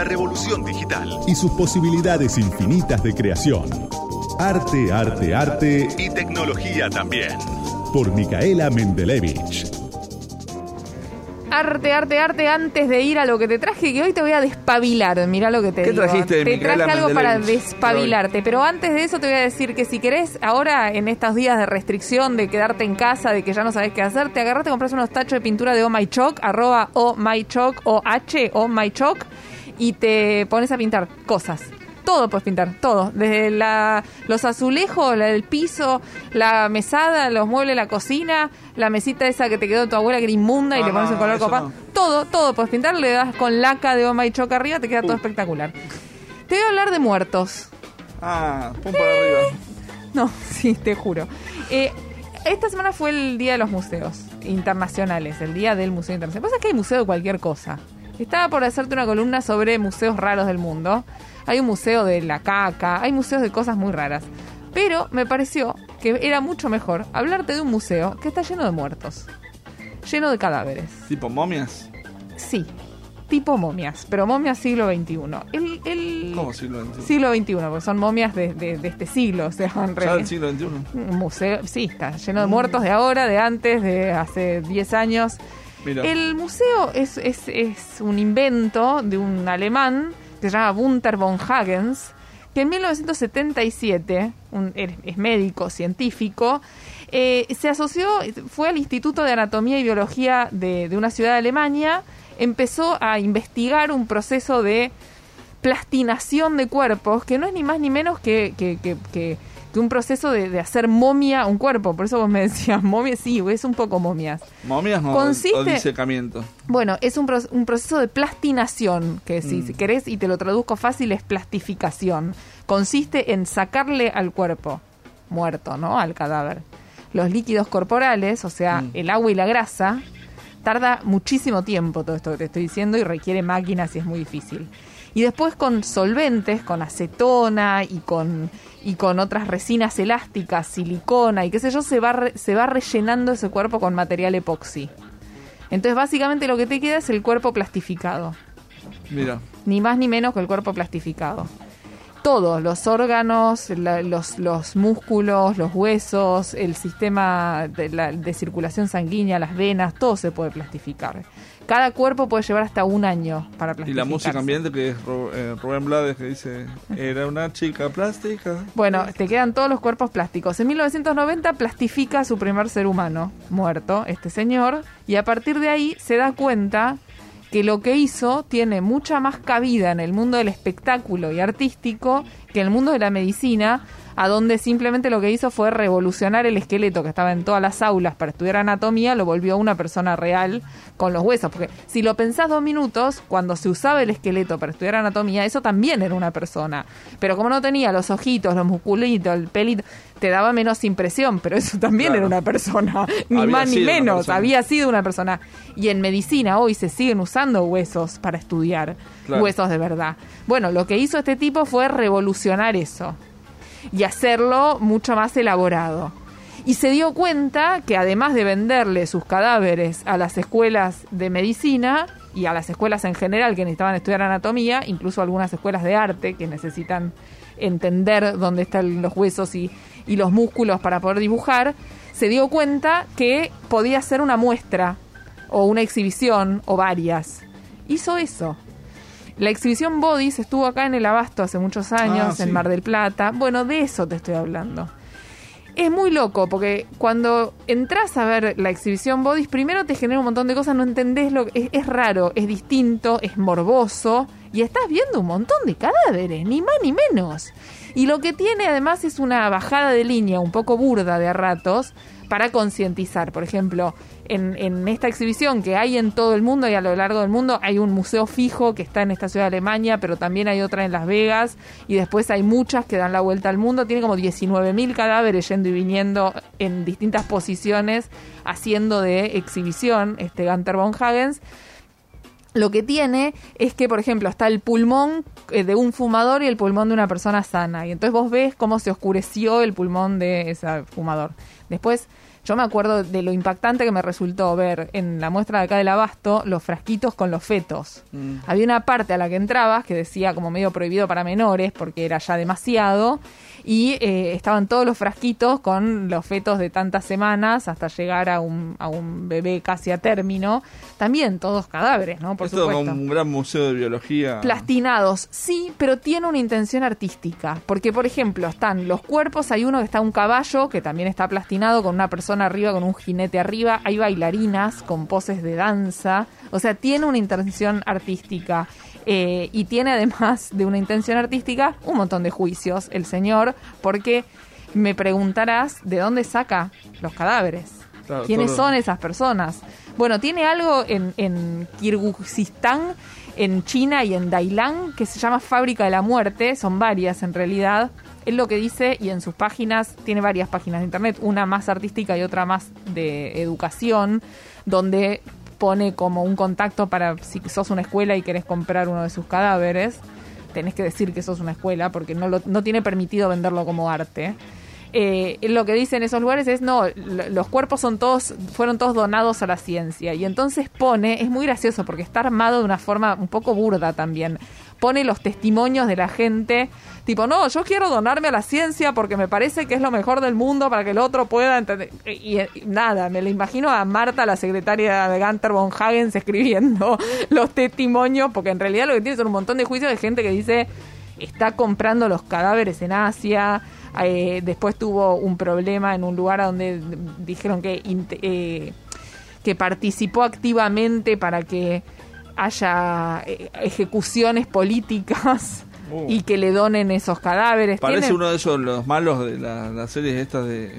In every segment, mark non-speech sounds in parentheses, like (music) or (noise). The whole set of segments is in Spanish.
la revolución digital y sus posibilidades infinitas de creación. Arte, arte, arte y tecnología también. Por Micaela Mendelevich. Arte, arte, arte, antes de ir a lo que te traje, que hoy te voy a despabilar. Mira lo que te ¿Qué digo. trajiste, Te Micaela traje algo para despabilarte. Pero antes de eso te voy a decir que si querés, ahora en estos días de restricción, de quedarte en casa, de que ya no sabes qué hacer, te agarraste, compras unos tachos de pintura de Oh My Chalk, arroba Oh My Chalk, o H, Oh My Chalk, y te pones a pintar cosas. Todo puedes pintar, todo. Desde la, los azulejos, la- el piso, la mesada, los muebles, la cocina, la mesita esa que te quedó tu abuela que era inmunda y Ah, le pones un color copado. no. Todo, todo puedes pintar, le das con laca de Oma y Choc arriba, te queda todo espectacular. Te voy a hablar de muertos. Ah, pum para arriba. No, (laughs) sí, te juro. Eh, esta semana fue el Día de los Museos Internacionales, el Día del Museo Internacional. Pasa que hay museo de cualquier cosa. Estaba por hacerte una columna sobre museos raros del mundo. Hay un museo de la caca, hay museos de cosas muy raras. Pero me pareció que era mucho mejor hablarte de un museo que está lleno de muertos, lleno de cadáveres. Tipo momias. Sí, tipo momias, pero momias siglo XXI. El, el ¿Cómo siglo XXI? siglo XXI, porque son momias de, de- de este siglo, o sea, en realidad. siglo XXI. Un museo, sí, está lleno de muertos de ahora, de antes, de hace 10 años. El museo es, es, es un invento de un alemán que se llama Gunther von Hagens, que en 1977, un- es médico, científico, eh, se asoció, fue al Instituto de Anatomía y Biología de, de una ciudad de Alemania, empezó a investigar un proceso de plastinación de cuerpos, que no es ni más ni menos que- que un proceso de, de hacer momia un cuerpo. Por eso vos me (laughs) decías, momia, sí, es un poco momias. ¿Momias no? Consiste- O disecamiento. Bueno, es un, pro- un proceso de plastinación, que si, si querés y te lo traduzco fácil es plastificación. Consiste en sacarle al cuerpo muerto, ¿no? Al cadáver. Los líquidos corporales, o sea, Mm. el agua y la grasa, tarda muchísimo tiempo todo esto que te estoy diciendo y requiere máquinas y es muy difícil. Y después con solventes, con acetona y con, y con otras resinas elásticas, silicona y qué sé yo, se va, re- se va rellenando ese cuerpo con material epoxi. Entonces básicamente lo que te queda es el cuerpo plastificado. Mira. Ni más ni menos que el cuerpo plastificado. Todos, los órganos, la- los, los músculos, los huesos, el sistema de, la- de circulación sanguínea, las venas, todo se puede plastificar. Cada cuerpo puede llevar hasta un año para Y plastificarse. la música ambiente que es Ru- eh, Rubén Blades que dice, era una chica plástica. Bueno, te quedan todos los cuerpos plásticos. En 1990 plastifica su primer ser humano muerto, este señor, y a partir de ahí se da cuenta que lo que hizo tiene mucha más cabida en el mundo del espectáculo y artístico que en el mundo de la medicina, a donde simplemente lo que hizo fue revolucionar el esqueleto que estaba en todas las aulas para estudiar anatomía, lo volvió una persona real con los huesos. Porque si lo pensás dos minutos, cuando se usaba el esqueleto para estudiar anatomía, eso también era una persona. Pero como no tenía los ojitos, los musculitos, el pelito, te daba menos impresión, pero eso también Claro. era una persona, (laughs) ni Había más ni menos, había sido una persona. Y en medicina hoy se siguen usando huesos para estudiar, Claro. huesos de verdad. Bueno, lo que hizo este tipo fue revolucionar eso y hacerlo mucho más elaborado. Y se dio cuenta que además de venderle sus cadáveres a las escuelas de medicina y a las escuelas en general que necesitaban estudiar anatomía, incluso algunas escuelas de arte que necesitan entender dónde están los huesos y, y los músculos para poder dibujar, se dio cuenta que podía ser una muestra o una exhibición o varias. Hizo eso. La exhibición Bodies estuvo acá en el Abasto hace muchos años, Ah, sí. en Mar del Plata. Bueno, de eso te estoy hablando. Es muy loco porque cuando entras a ver la exhibición Bodies, primero te genera un montón de cosas, no entendés lo que es, es raro, es distinto, es morboso y estás viendo un montón de cadáveres, ni más ni menos. Y lo que tiene además es una bajada de línea un poco burda de ratos para concientizar. Por ejemplo, en, en esta exhibición que hay en todo el mundo y a lo largo del mundo, hay un museo fijo que está en esta ciudad de Alemania, pero también hay otra en Las Vegas y después hay muchas que dan la vuelta al mundo. Tiene como 19.000 cadáveres yendo y viniendo en distintas posiciones, haciendo de exhibición este Gunther von Hagens. Lo que tiene es que, por ejemplo, está el pulmón eh, de un fumador y el pulmón de una persona sana. Y entonces vos ves cómo se oscureció el pulmón de ese fumador. Después Yo me acuerdo de lo impactante que me resultó ver en la muestra de acá del Abasto los frasquitos con los fetos. Mm. Había una parte a la que entrabas que decía como medio prohibido para menores porque era ya demasiado y eh, estaban todos los frasquitos con los fetos de tantas semanas hasta llegar a un, a un bebé casi a término. También todos cadáveres, ¿no? Por Esto supuesto. un gran museo de biología. Plastinados, sí, pero tiene una intención artística. Porque, por ejemplo, están los cuerpos, hay uno que está un caballo, que también está plastinado, con una persona arriba, con un jinete arriba, hay bailarinas con poses de danza. O sea, tiene una intención artística. Eh, y tiene además de una intención artística un montón de juicios el señor, porque me preguntarás de dónde saca los cadáveres. Claro, ¿Quiénes todo- son esas personas? Bueno, tiene algo en, en Kirguistán, en China y en Dailán que se llama Fábrica de la Muerte, son varias en realidad. Él lo que dice, y en sus páginas, tiene varias páginas de internet, una más artística y otra más de educación, donde pone como un contacto para si sos una escuela y querés comprar uno de sus cadáveres, tenés que decir que sos una escuela porque no, lo- no tiene permitido venderlo como arte. Eh, lo que dicen esos lugares es no, los cuerpos son todos, fueron todos donados a la ciencia. Y entonces pone, es muy gracioso porque está armado de una forma un poco burda también. Pone los testimonios de la gente, tipo, no, yo quiero donarme a la ciencia porque me parece que es lo mejor del mundo para que el otro pueda entender. Y, y nada, me lo imagino a Marta, la secretaria de Gunter von Hagens, (laughs) escribiendo los testimonios, porque en realidad lo que tiene son un montón de juicios de gente que dice está comprando los cadáveres en Asia. eh, después tuvo un problema en un lugar donde dijeron que, eh, que participó activamente para que haya eh, ejecuciones políticas Oh. (laughs) y que le donen esos cadáveres. Parece uno de esos los malos de la- las series estas de,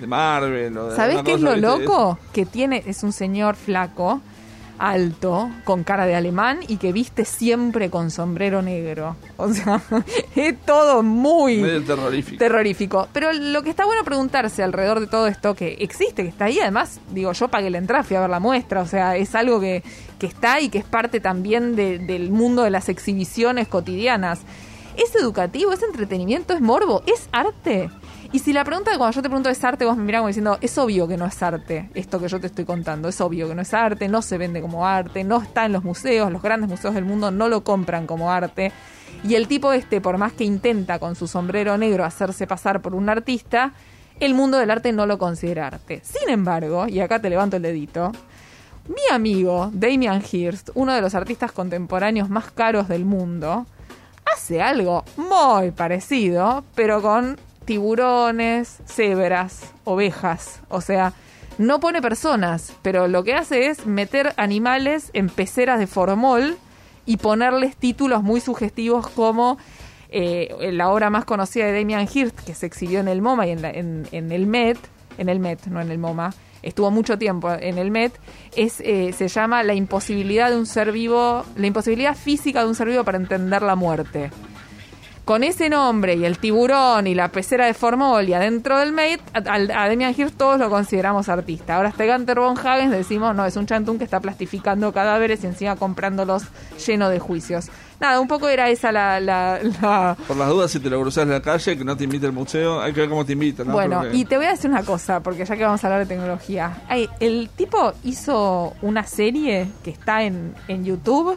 de Marvel. O de ¿Sabés qué es lo loco? Que tiene, es un señor flaco, alto, con cara de alemán y que viste siempre con sombrero negro. O sea, (laughs) es todo muy Medio terrorífico. terrorífico. Pero lo que está bueno preguntarse alrededor de todo esto que existe, que está ahí, además, digo, yo pagué la entrada, fui a ver la muestra, o sea, es algo que, que está y que es parte también de- del mundo de las exhibiciones cotidianas. ¿Es educativo? ¿Es entretenimiento? ¿Es morbo? ¿Es arte? Y si la pregunta cuando yo te pregunto es arte, vos me mirás como diciendo, es obvio que no es arte, esto que yo te estoy contando, es obvio que no es arte, no se vende como arte, no está en los museos, los grandes museos del mundo no lo compran como arte. Y el tipo este, por más que intenta con su sombrero negro hacerse pasar por un artista, el mundo del arte no lo considera arte. Sin embargo, y acá te levanto el dedito, mi amigo Damian Hirst, uno de los artistas contemporáneos más caros del mundo, hace algo muy parecido, pero con tiburones, cebras, ovejas. O sea, no pone personas, pero lo que hace es meter animales en peceras de formol y ponerles títulos muy sugestivos como eh, la obra más conocida de Damian Hirst, que se exhibió en el MoMA y en, la- el Met, en el Met, no en el MoMA, estuvo mucho tiempo en el Met, es, eh, se llama La imposibilidad de un ser vivo, la imposibilidad física de un ser vivo para entender la muerte. Con ese nombre y el tiburón y la pecera de formol y adentro del Met, a, a- Damian Hirst todos lo consideramos artista. Ahora este Gunter von Hagens decimos, no, es un chantún que está plastificando cadáveres y encima comprándolos lleno de juicios. Nada, un poco era esa la... la- la- Por las dudas, si te lo cruzas en la calle, que no te invite el museo, hay que ver cómo te invitan. ¿no? Bueno, Porque- y te voy a decir una cosa, porque ya que vamos a hablar de tecnología. Ay, el tipo hizo una serie que está en, en YouTube,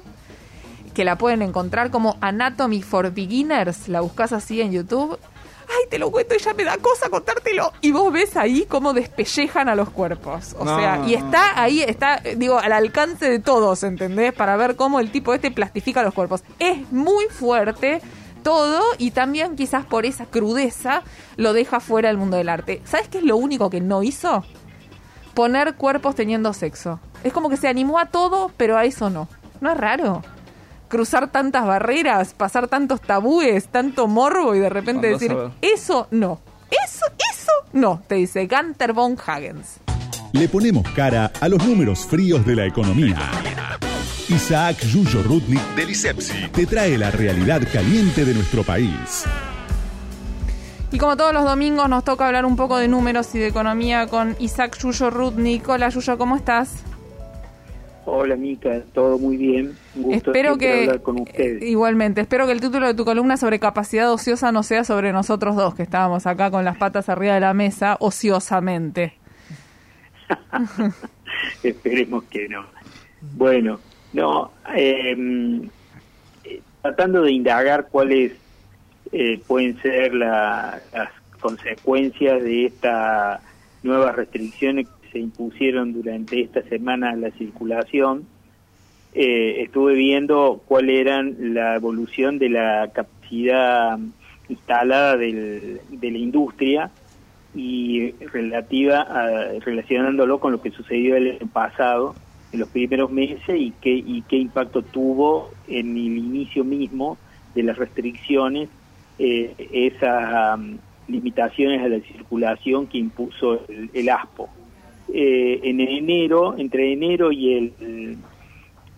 que la pueden encontrar como Anatomy for Beginners. La buscas así en YouTube. Ay, te lo cuento y ya me da cosa contártelo. Y vos ves ahí cómo despellejan a los cuerpos. O No, sea, y está ahí, está, digo, al alcance de todos, ¿entendés? Para ver cómo el tipo este plastifica los cuerpos. Es muy fuerte todo y también quizás por esa crudeza lo deja fuera del mundo del arte. ¿Sabes qué es lo único que no hizo? Poner cuerpos teniendo sexo. Es como que se animó a todo, pero a eso no. ¿No es raro? Cruzar tantas barreras, pasar tantos tabúes, tanto morbo y de repente Andás decir, eso no. Eso, eso no, te dice Gunter von Hagens. Le ponemos cara a los números fríos de la economía. Isaac Yuyo Rudnik Del ISEPSI. te trae la realidad caliente de nuestro país. Y como todos los domingos nos toca hablar un poco de números y de economía con Isaac Yuyo Rudnik. Hola Yuyo, ¿cómo estás? Hola Mica, todo muy bien. Un gusto espero que hablar con ustedes. eh, igualmente, espero que el título de tu columna sobre capacidad ociosa no sea sobre nosotros dos que estábamos acá con las patas arriba de la mesa ociosamente. (laughs) Esperemos que no. Bueno, no, eh, tratando de indagar cuáles eh, pueden ser la- las consecuencias de estas nuevas restricciones se impusieron durante esta semana la circulación, eh, estuve viendo cuál eran la evolución de la capacidad instalada del- de la industria y relativa relacionándolo con lo que sucedió el pasado en los primeros meses y qué y qué impacto tuvo en el inicio mismo de las restricciones eh, esas um, limitaciones a la circulación que impuso el, el ASPO Eh, en enero entre enero y el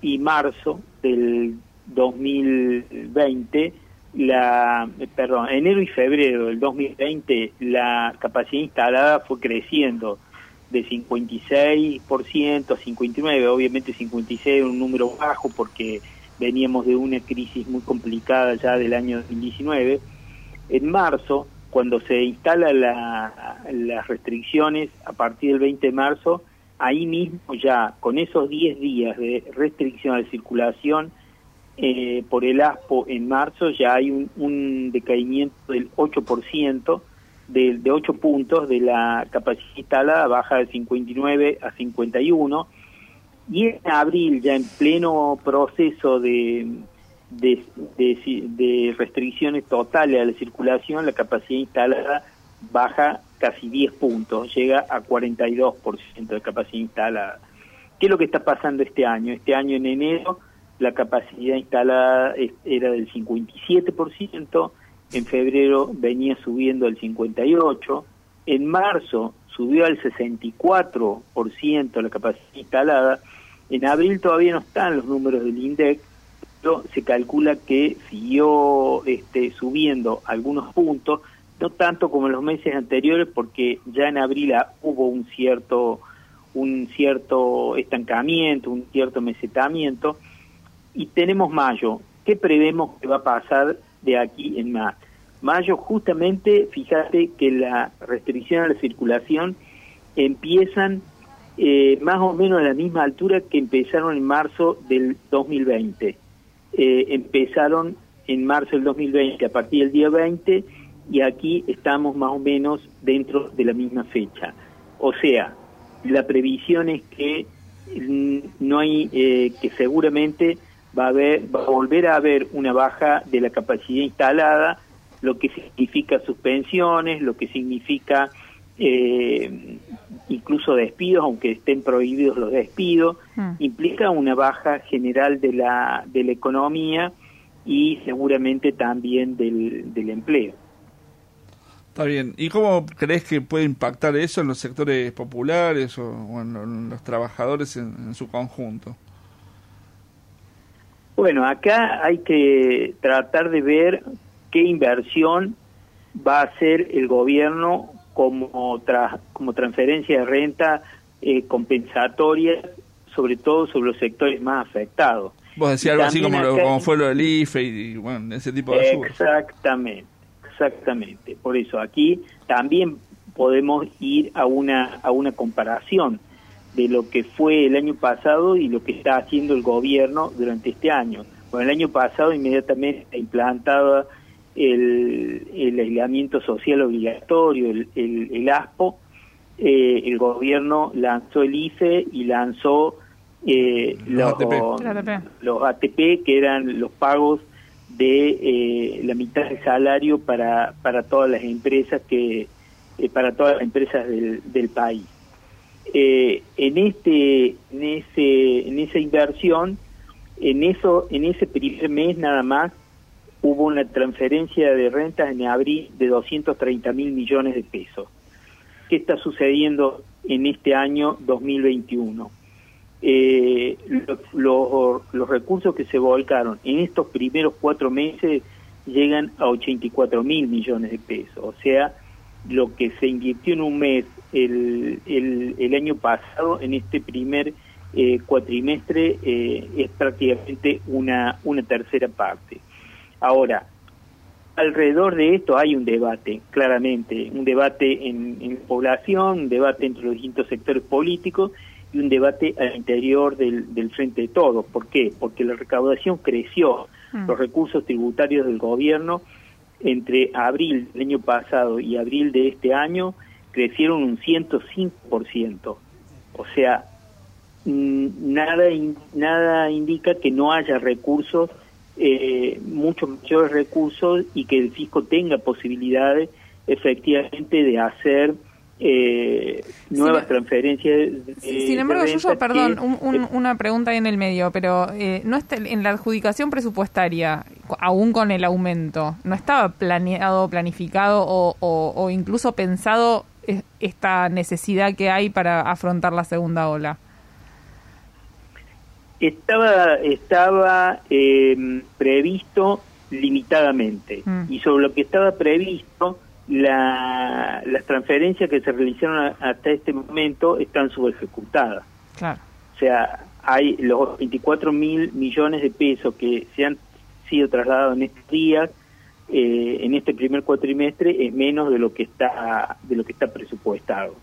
y marzo del 2020 la eh, perdón enero y febrero del 2020 la capacidad instalada fue creciendo de 56% a 59 obviamente 56 era un número bajo porque veníamos de una crisis muy complicada ya del año 2019 en marzo cuando se instala la- las restricciones a partir del 20 de marzo ahí mismo ya con esos 10 días de restricción la circulación eh, por el ASPO en marzo ya hay un, un decaimiento del 8%, de, de 8 puntos de la capacidad instalada, baja de 59 a 51, y en abril ya en pleno proceso de, de, restricciones totales a la circulación, la capacidad instalada baja casi 10 puntos, llega a 42% de capacidad instalada. ¿Qué es lo que está pasando este año? Este año en enero la capacidad instalada era del 57%, en febrero venía subiendo al 58%, en marzo subió al 64% la capacidad instalada, en abril todavía no están los números del INDEC, se calcula que siguió este, subiendo algunos puntos, no tanto como en los meses anteriores, porque ya en abril ah, hubo un cierto un cierto estancamiento, un cierto mesetamiento, y tenemos mayo. ¿Qué prevemos que va a pasar de aquí en más? Mayo justamente, fíjate que la restricción a la circulación empiezan eh, más o menos a la misma altura que empezaron en marzo del 2020. Eh, empezaron en marzo del 2020 a partir del día 20 y aquí estamos más o menos dentro de la misma fecha. O sea, la previsión es que mm, no hay eh, que seguramente va a haber va a volver a haber una baja de la capacidad instalada lo que significa suspensiones lo que significa eh, incluso despidos aunque estén prohibidos los despidos Mm. implica una baja general de la de la economía y seguramente también del, del empleo Está bien. ¿Y cómo crees que puede impactar eso en los sectores populares o, o en, lo- en los trabajadores en, en su conjunto? Bueno, acá hay que tratar de ver qué inversión va a hacer el gobierno como, tra- como transferencia de renta eh, compensatoria, sobre todo sobre los sectores más afectados. Vos decías algo así como, lo- como fue lo del IFE y, y, bueno, ese tipo de ayudas. Exactamente, exactamente. Por eso aquí también podemos ir a una a una comparación de lo que fue el año pasado y lo que está haciendo el gobierno durante este año. Bueno, el año pasado inmediatamente se implantaba el, el aislamiento social obligatorio, el, el, el ASPO, eh, el gobierno lanzó el IFE y lanzó eh, Los ATP. los ATP, que eran los pagos de eh, la mitad del salario para, para todas las empresas que eh, para todas las empresas del, del país. Eh, en este en ese en esa inversión en eso en ese primer mes nada más hubo una transferencia de rentas en abril de 230 mil millones de pesos. ¿Qué está sucediendo en este año 2021? Eh, los, recursos que se volcaron en estos primeros cuatro meses llegan a 84 mil millones de pesos. O sea, lo que se invirtió en un mes el, año pasado, en este primer eh, cuatrimestre, eh, es prácticamente una tercera parte. Ahora, alrededor de esto hay un debate, claramente, un debate en, en población, un debate entre los distintos sectores políticos y un debate al interior del, del Frente de Todos. ¿Por qué? Porque la recaudación creció, Mm. los recursos tributarios del gobierno entre abril del año pasado y abril de este año crecieron un 105%. O sea, nada, nada indica que no haya recursos, eh, muchos mayores recursos y que el fisco tenga posibilidades efectivamente de hacer eh, nuevas Sin- transferencias. de- Sin embargo, yo, perdón, que- un- un- una pregunta ahí en el medio, pero eh, no está en la adjudicación presupuestaria, aún con el aumento, ¿no estaba planeado, planificado o, o- o incluso pensado eh, esta necesidad que hay para afrontar la segunda ola? Estaba, estaba eh, previsto limitadamente Mm. y sobre lo que estaba previsto, la, las transferencias que se realizaron a- hasta este momento están subejecutadas. Claro. O sea, hay los 24 mil millones de pesos que se han sido trasladados en estos días, eh, en este primer cuatrimestre, es menos de lo que está de lo que está presupuestado.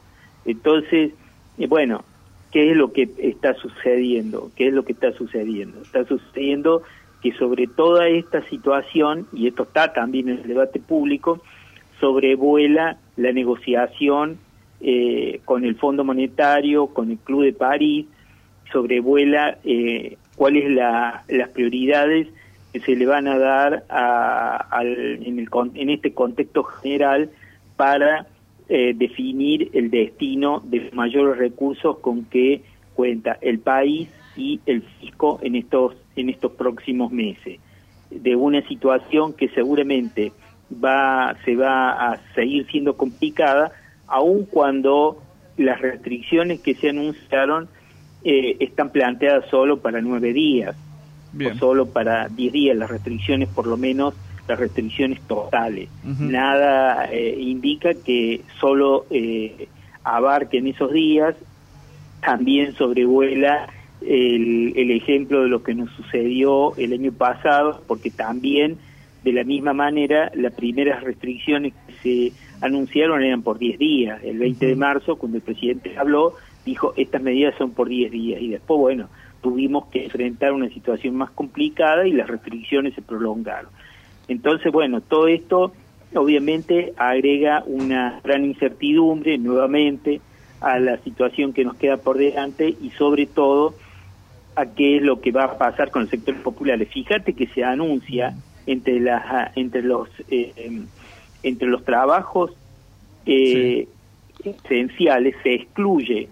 Entonces, eh, bueno, ¿qué es lo que está sucediendo? ¿Qué es lo que está sucediendo? Está sucediendo que sobre toda esta situación, y esto está también en el debate público, sobrevuela la negociación eh, con el Fondo Monetario, con el Club de París, sobrevuela eh, cuáles la, las prioridades que se le van a dar a- al- en, el, en este contexto general para eh, definir el destino de los mayores recursos con que cuenta el país y el fisco en estos en estos próximos meses de una situación que seguramente va se va a seguir siendo complicada aun cuando las restricciones que se anunciaron eh, están planteadas solo para nueve días Bien. o solo para diez días las restricciones por lo menos las restricciones totales. Nada eh, indica que solo eh, abarquen esos días. También sobrevuela el, el ejemplo de lo que nos sucedió el año pasado, porque también de la misma manera las primeras restricciones que se anunciaron eran por 10 días. El 20 de marzo, cuando el presidente habló, dijo estas medidas son por 10 días y después, bueno, tuvimos que enfrentar una situación más complicada y las restricciones se prolongaron. Entonces, bueno, todo esto obviamente agrega una gran incertidumbre nuevamente a la situación que nos queda por delante y sobre todo a qué es lo que va a pasar con el sector popular. Fíjate que se anuncia entre las entre los eh, em, entre los trabajos eh, esenciales se excluye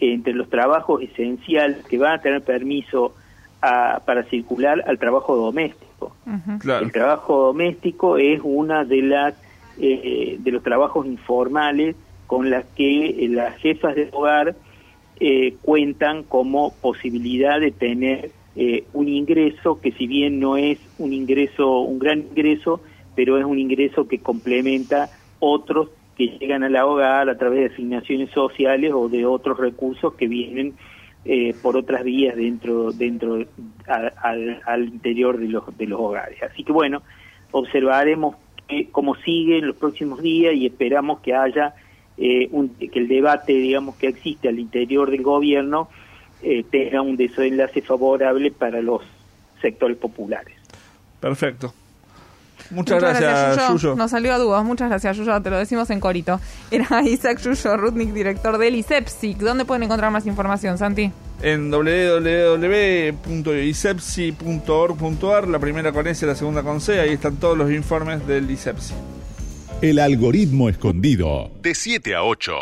entre los trabajos esenciales que van a tener permiso a- para circular al trabajo doméstico. Claro. El trabajo doméstico es una de las eh, de los trabajos informales con las que eh, las jefas de hogar eh, cuentan como posibilidad de tener eh, un ingreso que si bien no es un ingreso un gran ingreso pero es un ingreso que complementa otros que llegan al hogar a través de asignaciones sociales o de otros recursos que vienen eh, por otras vías dentro dentro a- al, al interior de los de los hogares así que bueno observaremos que- cómo sigue en los próximos días y esperamos que haya eh, un- que el debate digamos que existe al interior del gobierno eh, tenga un desenlace favorable para los sectores populares Perfecto. Muchas, gracias, Yuyo. Nos salió a dúos. Muchas gracias, Yuyo. Te lo decimos en corito. Era (laughs) Isaac Yuyo Rutnik, director del ISEPSIC. ¿Dónde pueden encontrar más información, Santi? En www.isepsi.org.ar, la primera con S, la segunda con C, ahí están todos los informes del ISEPSI. El algoritmo escondido. De 7 a 8.